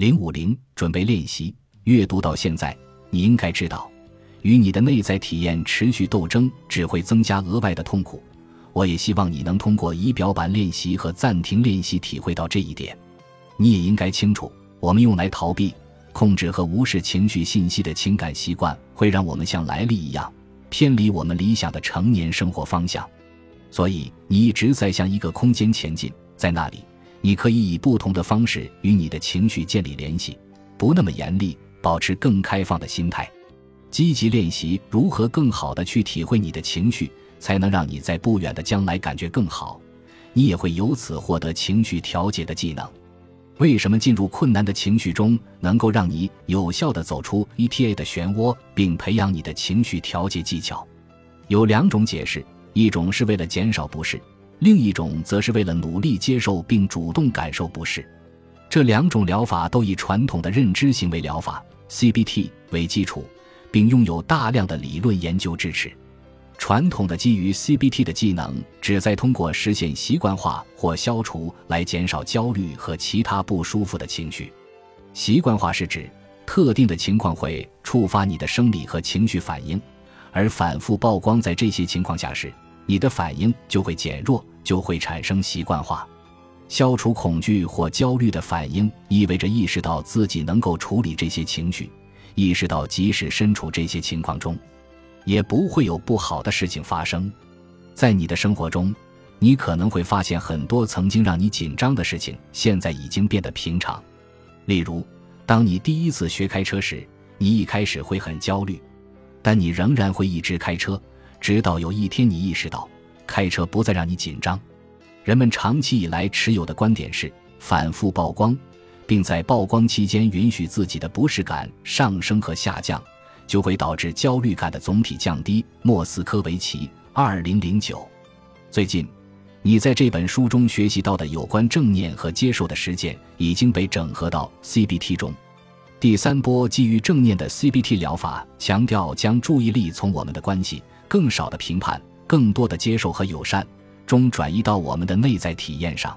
零五零准备练习阅读到现在，你应该知道，与你的内在体验持续斗争只会增加额外的痛苦。我也希望你能通过仪表板练习和暂停练习体会到这一点。你也应该清楚，我们用来逃避、控制和无视情绪信息的情感习惯，会让我们像来历一样偏离我们理想的成年生活方向。所以，你一直在向一个空间前进，在那里。你可以以不同的方式与你的情绪建立联系，不那么严厉，保持更开放的心态，积极练习如何更好的去体会你的情绪，才能让你在不远的将来感觉更好。你也会由此获得情绪调节的技能。为什么进入困难的情绪中能够让你有效的走出 ETA 的漩涡，并培养你的情绪调节技巧？有两种解释：一种是为了减少不适。另一种则是为了努力接受并主动感受不适，这两种疗法都以传统的认知行为疗法 （CBT） 为基础，并拥有大量的理论研究支持。传统的基于 CBT 的技能旨在通过实现习惯化或消除来减少焦虑和其他不舒服的情绪。习惯化是指特定的情况会触发你的生理和情绪反应，而反复曝光在这些情况下时，你的反应就会减弱。就会产生习惯化，消除恐惧或焦虑的反应，意味着意识到自己能够处理这些情绪，意识到即使身处这些情况中，也不会有不好的事情发生。在你的生活中，你可能会发现很多曾经让你紧张的事情，现在已经变得平常。例如，当你第一次学开车时，你一开始会很焦虑，但你仍然会一直开车，直到有一天你意识到。开车不再让你紧张。人们长期以来持有的观点是，反复曝光，并在曝光期间允许自己的不适感上升和下降，就会导致焦虑感的总体降低。莫斯科维奇，二零零九。最近，你在这本书中学习到的有关正念和接受的实践已经被整合到 CBT 中。第三波基于正念的 CBT 疗法强调将注意力从我们的关系、更少的评判。更多的接受和友善中转移到我们的内在体验上，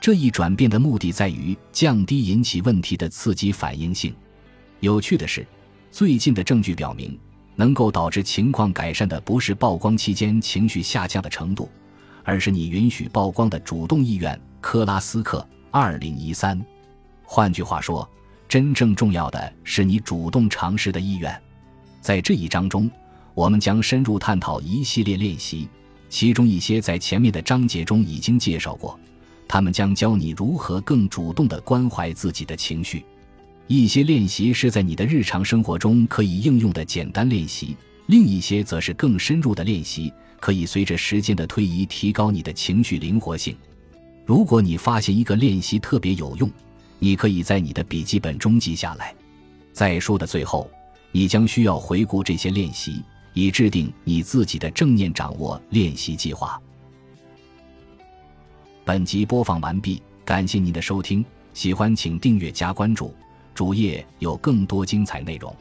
这一转变的目的在于降低引起问题的刺激反应性。有趣的是，最近的证据表明，能够导致情况改善的不是曝光期间情绪下降的程度，而是你允许曝光的主动意愿。科拉斯克，二零一三。换句话说，真正重要的是你主动尝试的意愿。在这一章中。我们将深入探讨一系列练习，其中一些在前面的章节中已经介绍过。他们将教你如何更主动地关怀自己的情绪。一些练习是在你的日常生活中可以应用的简单练习，另一些则是更深入的练习，可以随着时间的推移提高你的情绪灵活性。如果你发现一个练习特别有用，你可以在你的笔记本中记下来。在书的最后，你将需要回顾这些练习。以制定你自己的正念掌握练习计划。本集播放完毕，感谢您的收听，喜欢请订阅加关注，主页有更多精彩内容。